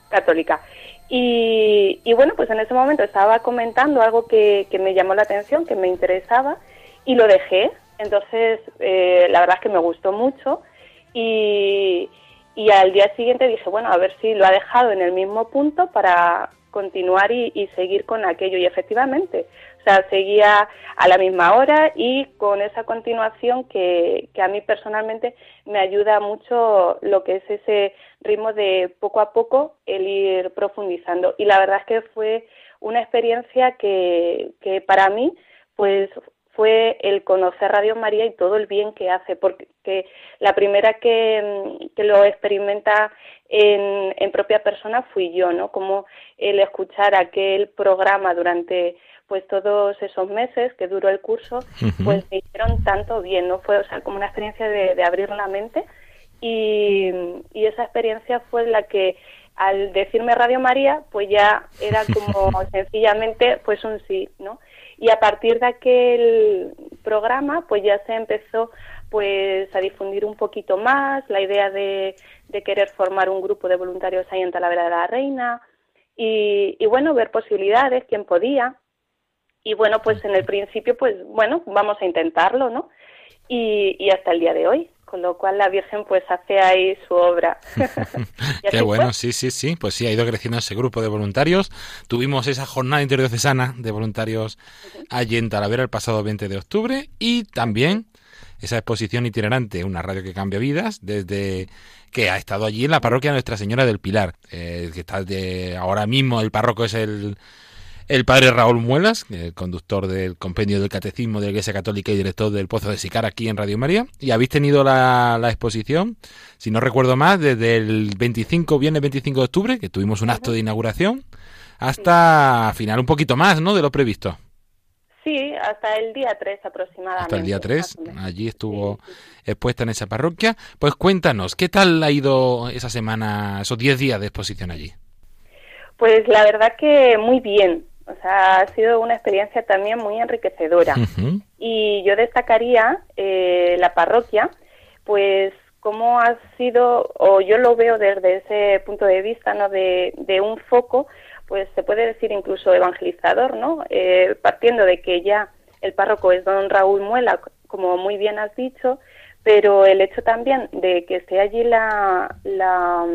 Católica. Y, y, bueno, pues en ese momento estaba comentando algo que, que, me llamó la atención, que me interesaba, y lo dejé. Entonces, eh, la verdad es que me gustó mucho. Y, y, al día siguiente dije, bueno, a ver si lo ha dejado en el mismo punto para continuar y, y seguir con aquello. Y efectivamente, o sea, seguía a la misma hora y con esa continuación que, que a mí personalmente me ayuda mucho lo que es ese ritmo de poco a poco el ir profundizando. Y la verdad es que fue una experiencia que, que para mí, pues fue el conocer Radio María y todo el bien que hace, porque la primera que, que lo experimenta en, en, propia persona fui yo, ¿no? Como el escuchar aquel programa durante pues todos esos meses que duró el curso, pues me hicieron tanto bien, ¿no? Fue, o sea, como una experiencia de, de abrir la mente y, y esa experiencia fue la que al decirme Radio María, pues ya era como [laughs] sencillamente pues un sí, ¿no? Y a partir de aquel programa, pues ya se empezó pues a difundir un poquito más la idea de, de querer formar un grupo de voluntarios ahí en Talavera de la Reina y, y bueno, ver posibilidades, quién podía. Y bueno, pues en el principio, pues bueno, vamos a intentarlo, ¿no? Y, y hasta el día de hoy con lo cual la Virgen pues hace ahí su obra. [laughs] [laughs] Qué bueno, sí, sí, sí, pues sí, ha ido creciendo ese grupo de voluntarios. Tuvimos esa jornada interdiocesana de voluntarios allí en Talavera el pasado 20 de octubre y también esa exposición itinerante, una radio que cambia vidas, desde que ha estado allí en la parroquia Nuestra Señora del Pilar, eh, que está de ahora mismo el párroco es el el padre Raúl Muelas, el conductor del compendio del Catecismo de la Iglesia Católica y director del Pozo de Sicar aquí en Radio María. Y habéis tenido la, la exposición, si no recuerdo más, desde el 25, viernes 25 de octubre, que tuvimos un acto de inauguración, hasta final un poquito más, ¿no?, de lo previsto. Sí, hasta el día 3 aproximadamente. Hasta el día 3, allí estuvo sí, sí. expuesta en esa parroquia. Pues cuéntanos, ¿qué tal ha ido esa semana, esos 10 días de exposición allí? Pues la verdad que muy bien. O sea, ha sido una experiencia también muy enriquecedora. Uh -huh. Y yo destacaría eh, la parroquia, pues cómo ha sido, o yo lo veo desde ese punto de vista, ¿no? De, de un foco, pues se puede decir incluso evangelizador, ¿no? Eh, partiendo de que ya el párroco es don Raúl Muela, como muy bien has dicho, pero el hecho también de que esté allí la, la,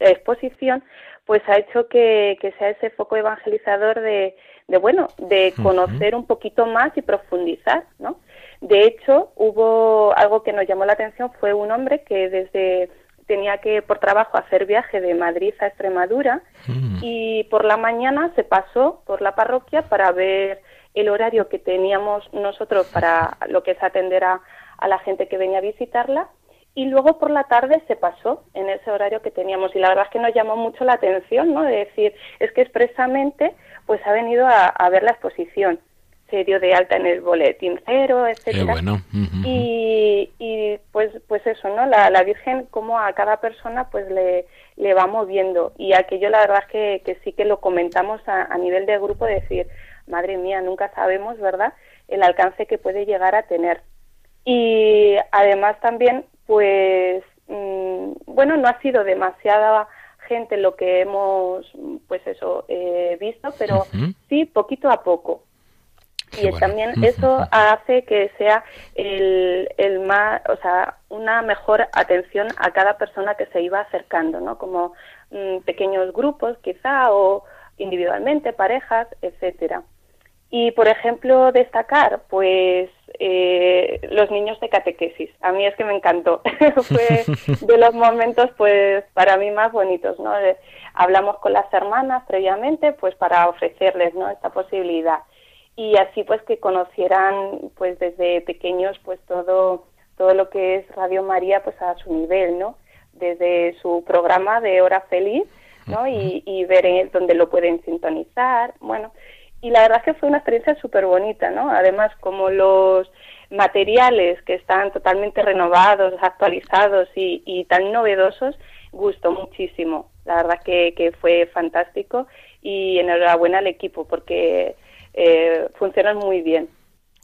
la exposición, pues ha hecho que, que sea ese foco evangelizador de, de bueno, de conocer uh -huh. un poquito más y profundizar, ¿no? De hecho, hubo algo que nos llamó la atención, fue un hombre que desde tenía que por trabajo hacer viaje de Madrid a Extremadura -huh. y por la mañana se pasó por la parroquia para ver el horario que teníamos nosotros para lo que es atender a, a la gente que venía a visitarla y luego por la tarde se pasó en ese horario que teníamos y la verdad es que nos llamó mucho la atención, ¿no? De decir, es que expresamente pues ha venido a, a ver la exposición, se dio de alta en el boletín cero, etcétera. Bueno. Uh -huh. y, y pues pues, eso, ¿no? La, la Virgen, como a cada persona, pues le, le va moviendo. Y aquello, la verdad es que, que sí que lo comentamos a, a nivel de grupo, decir, madre mía, nunca sabemos, ¿verdad?, el alcance que puede llegar a tener. Y además también, pues, mm, bueno, no ha sido demasiada gente lo que hemos, pues eso, eh, visto, pero sí poquito a poco. y también eso hace que sea el, el más, o sea, una mejor atención a cada persona que se iba acercando, ¿no? Como mm, pequeños grupos, quizá, o individualmente, parejas, etcétera. Y, por ejemplo, destacar, pues, eh, los niños de catequesis. A mí es que me encantó. [laughs] Fue [laughs] de los momentos, pues, para mí más bonitos, ¿no? hablamos con las hermanas previamente, pues, para ofrecerles, ¿no? Esta posibilidad. Y así, pues, que conocieran, pues, desde pequeños, pues, todo, todo lo que es Radio María, pues, a su nivel, ¿no? Desde su programa de Hora Feliz, ¿no? Y, y ver dónde lo pueden sintonizar, bueno y la verdad que fue una experiencia súper bonita, ¿no? Además, como los materiales que están totalmente renovados, actualizados y, tan novedosos, gustó muchísimo. La verdad que, que fue fantástico y enhorabuena al equipo porque eh, funcionan muy bien.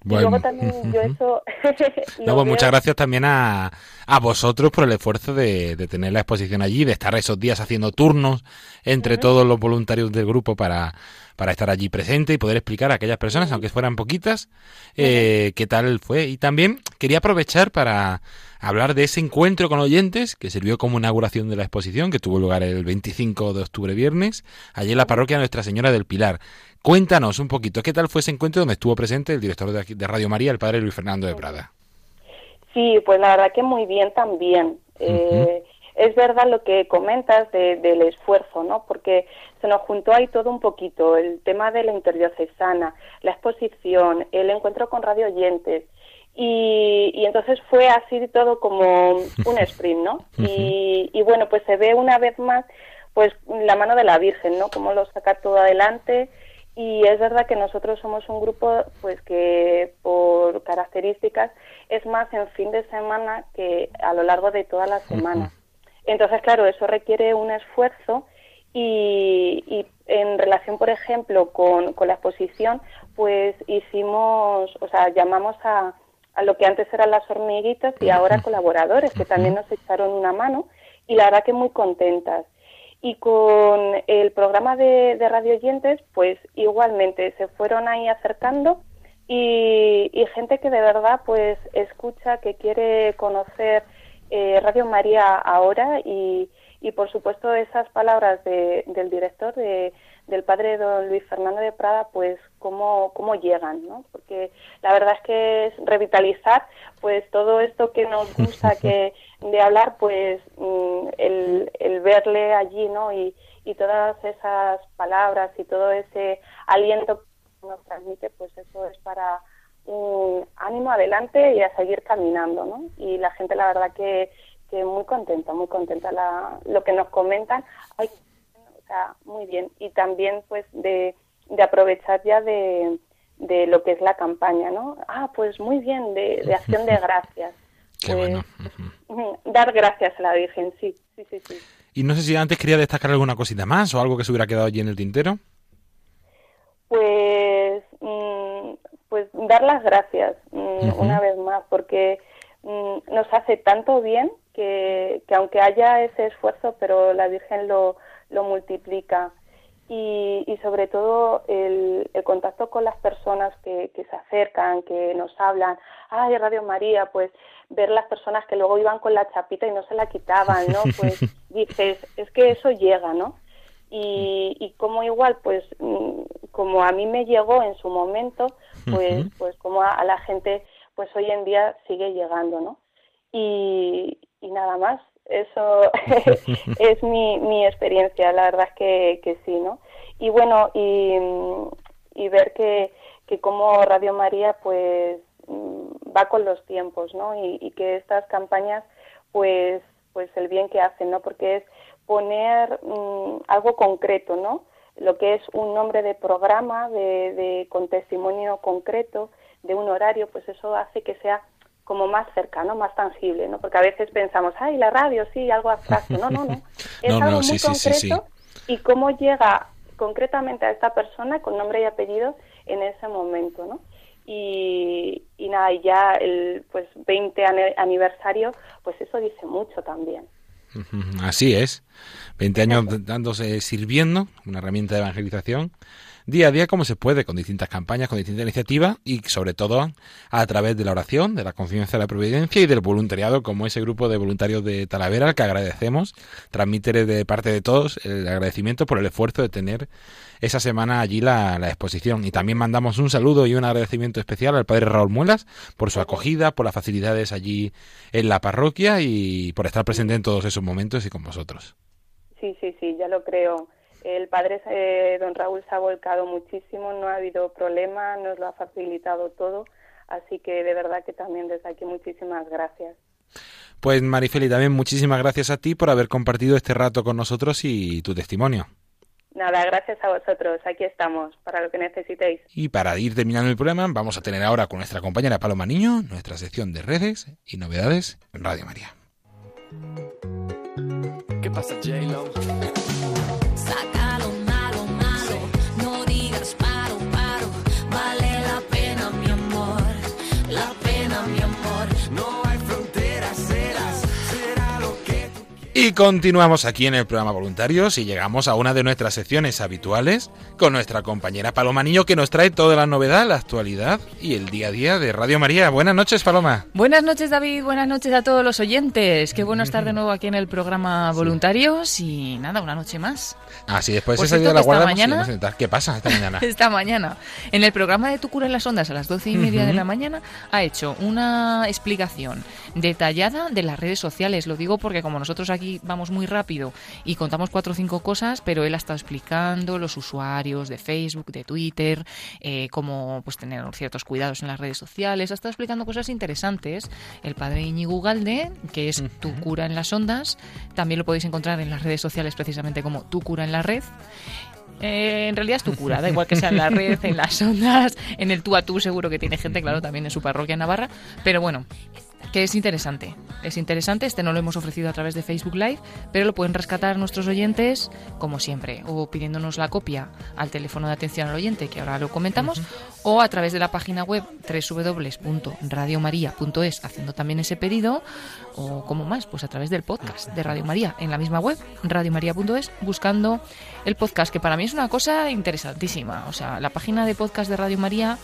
Y luego también [laughs] yo eso... [laughs] Pues muchas gracias también a, a vosotros por el esfuerzo de, de, tener la exposición allí, de estar esos días haciendo turnos entre todos los voluntarios del grupo para para estar allí presente y poder explicar a aquellas personas, aunque fueran poquitas, eh, qué tal fue. Y también quería aprovechar para hablar de ese encuentro con oyentes que sirvió como inauguración de la exposición que tuvo lugar el 25 de octubre viernes, allí en la parroquia Nuestra Señora del Pilar. Cuéntanos un poquito, ¿qué tal fue ese encuentro donde estuvo presente el director de, Radio María, el padre Luis Fernando de Prada? Sí, pues la verdad que muy bien también. Eh, es verdad lo que comentas del esfuerzo, ¿no? Porque se nos juntó ahí todo un poquito, el tema de la interdiocesana, la exposición, el encuentro con radio oyentes, y, y, entonces fue así todo como un [laughs] sprint, ¿no? Y, y, bueno, pues se ve una vez más pues la mano de la Virgen, ¿no? Cómo lo saca todo adelante y es verdad que nosotros somos un grupo pues que por características es más en fin de semana que a lo largo de toda la semana. Entonces, claro, eso requiere un esfuerzo y, en relación, por ejemplo, con, la exposición, pues hicimos, o sea, llamamos a, a lo que antes eran las hormiguitas y ahora colaboradores que también nos echaron una mano y la verdad que muy contentas. Y con el programa de, de radio oyentes, pues igualmente se fueron ahí acercando y, y gente que de verdad pues escucha, que quiere conocer eh, Radio María ahora y, y por supuesto esas palabras de, del director de, del padre don Luis Fernando de Prada pues cómo, cómo llegan ¿no? porque la verdad es que es revitalizar pues todo esto que nos gusta que [laughs] de hablar pues mm, el, el verle allí no y, y todas esas palabras y todo ese aliento que nos transmite pues eso es para un ánimo adelante y a seguir caminando, ¿no? Y la gente, la verdad que, que muy contenta, muy contenta la, lo que nos comentan. Ay, o sea, muy bien. Y también, pues, de, de aprovechar ya de, de lo que es la campaña, ¿no? Ah, pues muy bien, de, de acción de [laughs] gracias. Qué bueno. Pues, [laughs] dar gracias a la Virgen, sí, sí, sí, sí. Y no sé si antes quería destacar alguna cosita más o algo que se hubiera quedado allí en el tintero. Pues mm, pues dar las gracias mm, una vez más, porque mm, nos hace tanto bien que, que, aunque haya ese esfuerzo, pero la Virgen lo, lo multiplica. Y, y sobre todo el, el, contacto con las personas que, que se acercan, que nos hablan, ay, Radio María, pues ver las personas que luego iban con la chapita y no se la quitaban, ¿no? [laughs] Pues dices, es que eso llega, ¿no? y, y como igual pues mm, como a mí me llegó en su momento pues pues como a, la gente pues hoy en día sigue llegando no y, y nada más. Eso [laughs] es mi, mi experiencia la verdad es que, que sí no y bueno y, y ver que que como Radio María pues mm, va con los tiempos no y, que estas campañas pues pues el bien que hacen no porque es poner mm, algo concreto, ¿no? Lo que es un nombre de programa, de, con testimonio concreto, de un horario, pues eso hace que sea como más cercano, más tangible, ¿no? Porque a veces pensamos, ay, la radio, sí, algo abstracto. No, no, no. [laughs] Es No, algo no, muy sí, sí, sí, concreto y cómo llega concretamente a esta persona con nombre y apellido en ese momento, ¿no? Y, y nada, y ya el pues 20 ane- aniversario, pues eso dice mucho también. Así es. 20 años dándose, sirviendo, una herramienta de evangelización, día a día como se puede, con distintas campañas, con distintas iniciativas y sobre todo a través de la oración, de la confianza de la providencia y del voluntariado, como ese grupo de voluntarios de Talavera al que agradecemos, transmitiré de parte de todos el agradecimiento por el esfuerzo de tener esa semana allí la, la exposición. Y también mandamos un saludo y un agradecimiento especial al padre Raúl Muelas por su acogida, por las facilidades allí en la parroquia y por estar presente en todos esos momentos y con vosotros. Sí, sí, sí, ya lo creo. El padre eh, don Raúl se ha volcado muchísimo, no ha habido problema, nos lo ha facilitado todo, así que de verdad que también desde aquí muchísimas gracias. Pues Marifeli, también muchísimas gracias a ti por haber compartido este rato con nosotros y tu testimonio. Nada, gracias a vosotros, aquí estamos para lo que necesitéis. Y para ir terminando el programa, vamos a tener ahora con nuestra compañera Paloma Niño nuestra sección de redes y novedades en Radio María. ¿Qué pasa, J-Lo? Saca Y continuamos aquí en el programa Voluntarios y llegamos a una de nuestras secciones habituales con nuestra compañera Paloma Niño que nos trae toda la novedad, la actualidad y el día a día de Radio María. Buenas noches, Paloma. Buenas noches David, buenas noches a todos los oyentes. Qué bueno [laughs] estar de nuevo aquí en el programa Voluntarios y nada, una noche más. Ah, sí, después Por ese día cierto, la guardamos y mañana- a intentar- ¿Qué pasa esta mañana? [laughs] Esta mañana, en el programa de Tu cura en las ondas a las doce y media de la mañana, ha hecho una explicación detallada de las redes sociales. Lo digo porque como nosotros aquí vamos muy rápido y contamos cuatro o cinco cosas, pero él ha estado explicando los usuarios de Facebook, de Twitter, eh, cómo pues tener ciertos cuidados en las redes sociales. Ha estado explicando cosas interesantes. El padre Iñigo Galde, que es Tu cura en las ondas, también lo podéis encontrar en las redes sociales precisamente como Tu cura en la red. Eh, en realidad es tu cura, da igual que sea en la [laughs] red, en las ondas, en el tú a tú seguro que tiene gente, claro, también en su parroquia en Navarra, pero bueno, que es interesante, es interesante, este no lo hemos ofrecido a través de Facebook Live, pero lo pueden rescatar nuestros oyentes como siempre, o pidiéndonos la copia al teléfono de atención al oyente, que ahora lo comentamos, o a través de la página web www.radiomaria.es, haciendo también ese pedido, o como más, pues a través del podcast de Radio María, en la misma web, radiomaria.es, buscando el podcast, que para mí es una cosa interesantísima. O sea, la página de podcast de Radio María,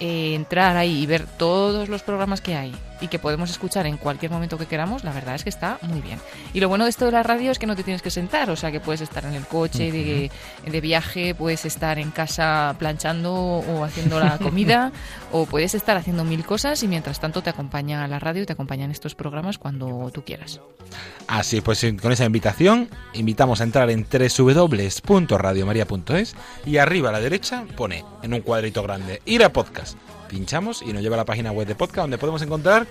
eh, entrar ahí y ver todos los programas que hay y que podemos escuchar en cualquier momento que queramos, la verdad es que está muy bien. Y lo bueno de esto de la radio es que no te tienes que sentar, o sea que puedes estar en el coche de, de viaje, puedes estar en casa planchando o haciendo la [laughs] comida, o puedes estar haciendo mil cosas y mientras tanto te acompaña la radio y te acompañan estos programas cuando tú quieras. Así pues, con esa invitación, invitamos a entrar en www.radiomaria.es y arriba a la derecha pone en un cuadrito grande ir a podcast. Pinchamos y nos lleva a la página web de podcast donde podemos encontrar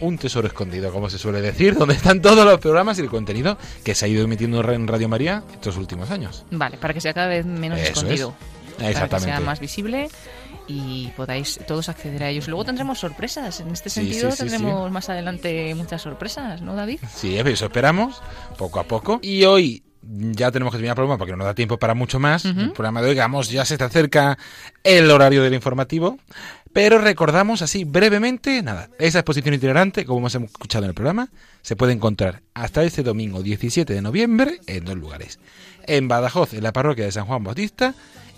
un tesoro escondido, como se suele decir, donde están todos los programas y el contenido que se ha ido emitiendo en Radio María estos últimos años. Vale, para que sea cada vez menos Eso es. escondido. Para que Exactamente. sea más visible y podáis todos acceder a ellos. Luego tendremos sorpresas. En este Sí, sentido sí, sí, tendremos más adelante muchas sorpresas, ¿no, David? Sí, eso esperamos, poco a poco. Y hoy ya tenemos que terminar el programa porque no nos da tiempo para mucho más. El programa de hoy, digamos, ya se está acerca el horario del informativo. Pero recordamos así brevemente, nada, esa exposición itinerante, como hemos escuchado en el programa, se puede encontrar hasta este domingo 17 de noviembre en dos lugares. En Badajoz, en la parroquia de San Juan Bautista,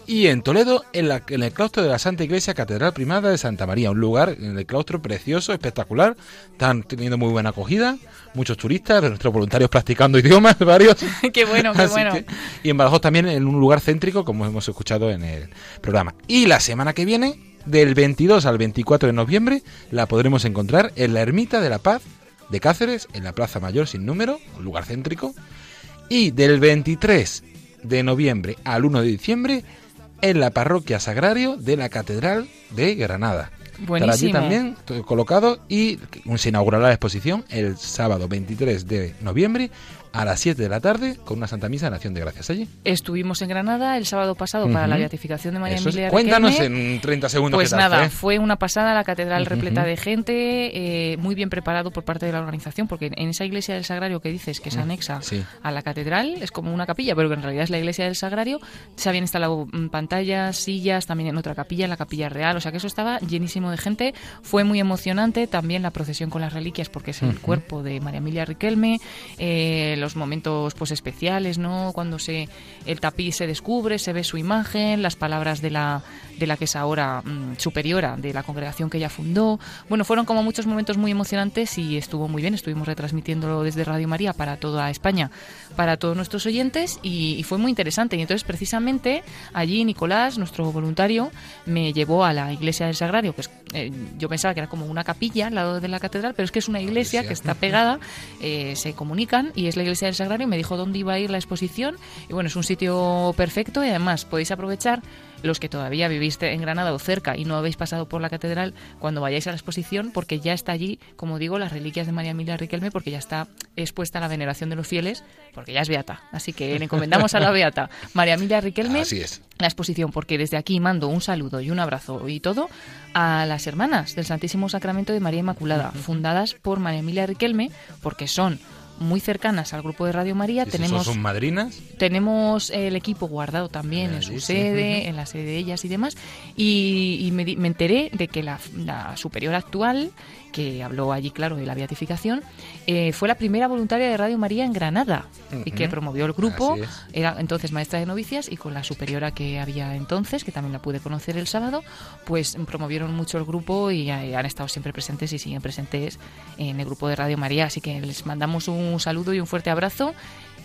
y en Toledo, en, la- en el claustro de la Santa Iglesia Catedral Primada de Santa María, un lugar en el claustro precioso, espectacular, están teniendo muy buena acogida, muchos turistas, nuestros voluntarios practicando [laughs] idiomas, varios. [laughs] qué bueno, qué Así bueno. que- y en Badajoz también en un lugar céntrico, como hemos escuchado en el programa. Y la semana que viene, del 22 al 24 de noviembre, la podremos encontrar en la Ermita de la Paz de Cáceres, en la Plaza Mayor sin número, un lugar céntrico. Y del 23 de noviembre al 1 de diciembre, en la Parroquia Sagrario de la Catedral de Granada. Estará allí Buenísimo. también todo colocado y se inaugurará la exposición el sábado 23 de noviembre a las 7 de la tarde con una Santa Misa en Acción de Gracias allí. Estuvimos en Granada el sábado pasado para la beatificación de María Eso es- Emilia cuéntanos Riquelme. en 30 segundos Pues qué tal nada, fue. fue una pasada, la catedral repleta de gente, eh, muy bien preparado por parte de la organización, porque en esa iglesia del Sagrario que dices que se Mm, anexa sí. a la catedral, es como una capilla, pero que en realidad es la iglesia del Sagrario, se habían instalado mm, pantallas, sillas, también en otra capilla, en la capilla real, o sea que eso estaba llenísimo de gente, fue muy emocionante, también la procesión con las reliquias, porque es el cuerpo de María Emilia Riquelme, eh, los momentos pues especiales, ¿no? Cuando se el tapiz se descubre, se ve su imagen, las palabras de la de la que es ahora mm, superiora de la congregación que ella fundó. Bueno, fueron como muchos momentos muy emocionantes y estuvo muy bien. Estuvimos retransmitiéndolo desde Radio María para toda España, para todos nuestros oyentes y, y fue muy interesante. Y entonces, precisamente, allí Nicolás, nuestro voluntario, me llevó a la iglesia del Sagrario, que es, eh, yo pensaba que era como una capilla al lado de la catedral, pero es que es una iglesia que está pegada, eh, se comunican y es la iglesia del Sagrario. Me dijo dónde iba a ir la exposición y bueno, es un sitio perfecto y además podéis aprovechar los que todavía viviste en Granada o cerca y no habéis pasado por la catedral cuando vayáis a la exposición porque ya está allí, como digo, las reliquias de María Emilia Riquelme porque ya está expuesta a la veneración de los fieles porque ya es beata. Así que le encomendamos a la beata María Emilia Riquelme Así es. la exposición porque desde aquí mando un saludo y un abrazo y todo a las hermanas del Santísimo Sacramento de María Inmaculada, fundadas por María Emilia Riquelme porque son muy cercanas al grupo de Radio María. Tenemos son madrinas. tenemos el equipo guardado también en su sede, en la sede de ellas y demás. Y, y me, di- me enteré de que la, la superior actual, que habló allí, claro, de la beatificación, eh, fue la primera voluntaria de Radio María en Granada y que promovió el grupo. Era entonces maestra de novicias y con la superiora que había entonces, que también la pude conocer el sábado, pues promovieron mucho el grupo y han estado siempre presentes y siguen presentes en el grupo de Radio María. Así que les mandamos un saludo y un fuerte abrazo.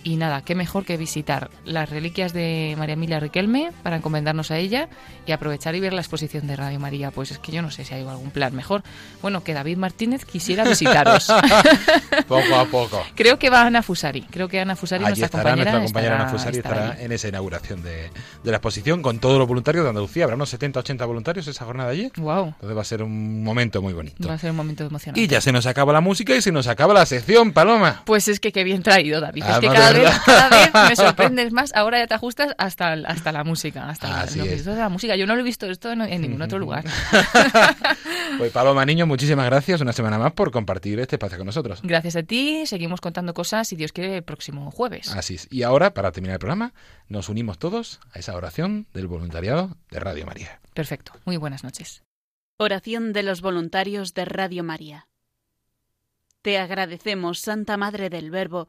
Y nada, qué mejor que visitar las reliquias de María Emilia Riquelme para encomendarnos a ella y aprovechar y ver la exposición de Radio María. Pues es que yo no sé si hay algún plan mejor. Bueno, que David Martínez quisiera visitaros. [laughs] poco a poco. Creo que va Ana Fusari. Creo que Ana Fusari, nuestra compañera, nuestra compañera estará- Ana Fusari, estará estará en esa inauguración de, de la exposición con todos los voluntarios de Andalucía. Habrá unos 70, 80 voluntarios esa jornada allí. Wow. Entonces va a ser un momento muy bonito. Va a ser un momento emocionante. Y ya se nos acaba la música y se nos acaba la sección, Paloma. Pues es que qué bien traído, David. Ah, es que cada vez, cada vez me [laughs] sorprendes más. Ahora ya te ajustas hasta, hasta la música. Hasta no, es la música. Yo no lo he visto esto en, en ningún otro [laughs] lugar. [laughs] Pues Paloma Niño, muchísimas gracias una semana más por compartir este espacio con nosotros. Gracias a ti. Seguimos contando cosas, si Dios quiere, el próximo jueves. Así es. Y ahora, para terminar el programa, nos unimos todos a esa oración del voluntariado de Radio María. Perfecto. Muy buenas noches. Oración de los voluntarios de Radio María. Te agradecemos, Santa Madre del Verbo,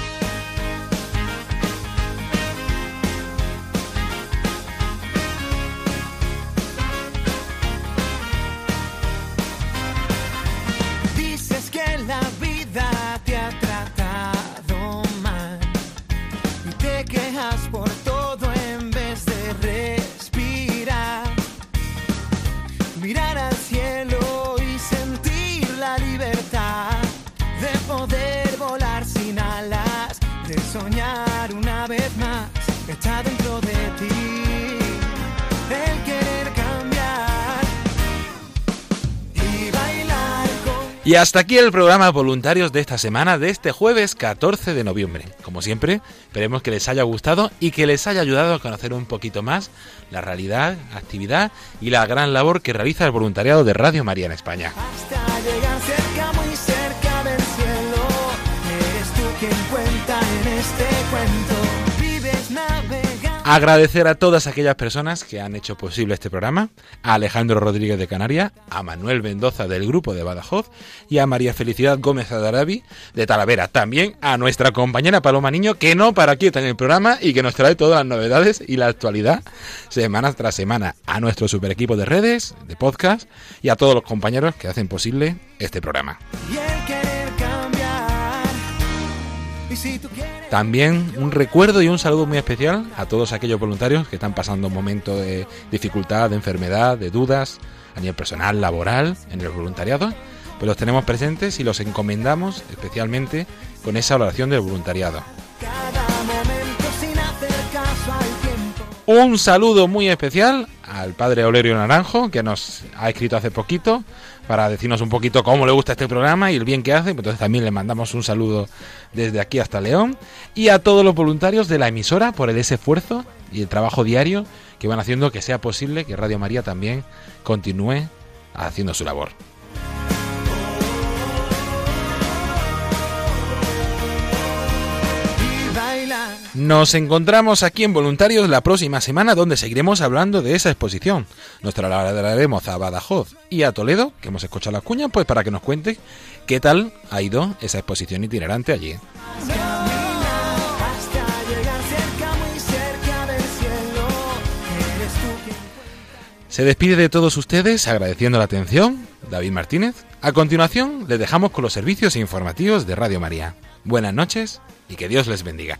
La vida te ha tratado mal y te quejas por todo en vez de respirar, mirar al cielo y sentir la libertad de poder volar sin alas, de soñar una vez más, está dentro de ti. El querer Y hasta aquí el programa Voluntarios de esta semana, de este jueves 14 de noviembre. Como siempre, esperemos que les haya gustado y que les haya ayudado a conocer un poquito más la realidad, actividad y la gran labor que realiza el voluntariado de Radio María en España. hasta llegar cerca, muy cerca del cielo. Eres tú quien cuenta en este cuento. Agradecer a todas aquellas personas que han hecho posible este programa, a Alejandro Rodríguez de Canaria, a Manuel Mendoza del grupo de Badajoz y a María Felicidad Gómez Adarabi de Talavera. También a nuestra compañera Paloma Niño, que no para quieta en el programa y que nos trae todas las novedades y la actualidad semana tras semana. A nuestro super equipo de redes, de podcast y a todos los compañeros que hacen posible este programa. Y el querer cambiar. También un recuerdo y un saludo muy especial a todos aquellos voluntarios que están pasando un momento de dificultad, de enfermedad, de dudas a nivel personal, laboral, en el voluntariado. Pues los tenemos presentes y los encomendamos especialmente con esa oración del voluntariado. Un saludo muy especial al padre Olerio Naranjo, que nos ha escrito hace poquito para decirnos un poquito cómo le gusta este programa y el bien que hace. Entonces también le mandamos un saludo desde aquí hasta León. Y a todos los voluntarios de la emisora por el ese esfuerzo y el trabajo diario que van haciendo que sea posible que Radio María también continúe haciendo su labor. Nos encontramos aquí en Voluntarios la próxima semana donde seguiremos hablando de esa exposición. Nos trasladaremos a Badajoz y a Toledo, que hemos escuchado las cuñas, pues para que nos cuente qué tal ha ido esa exposición itinerante allí. Se despide de todos ustedes agradeciendo la atención, David Martínez. A continuación, les dejamos con los servicios informativos de Radio María. Buenas noches y que Dios les bendiga.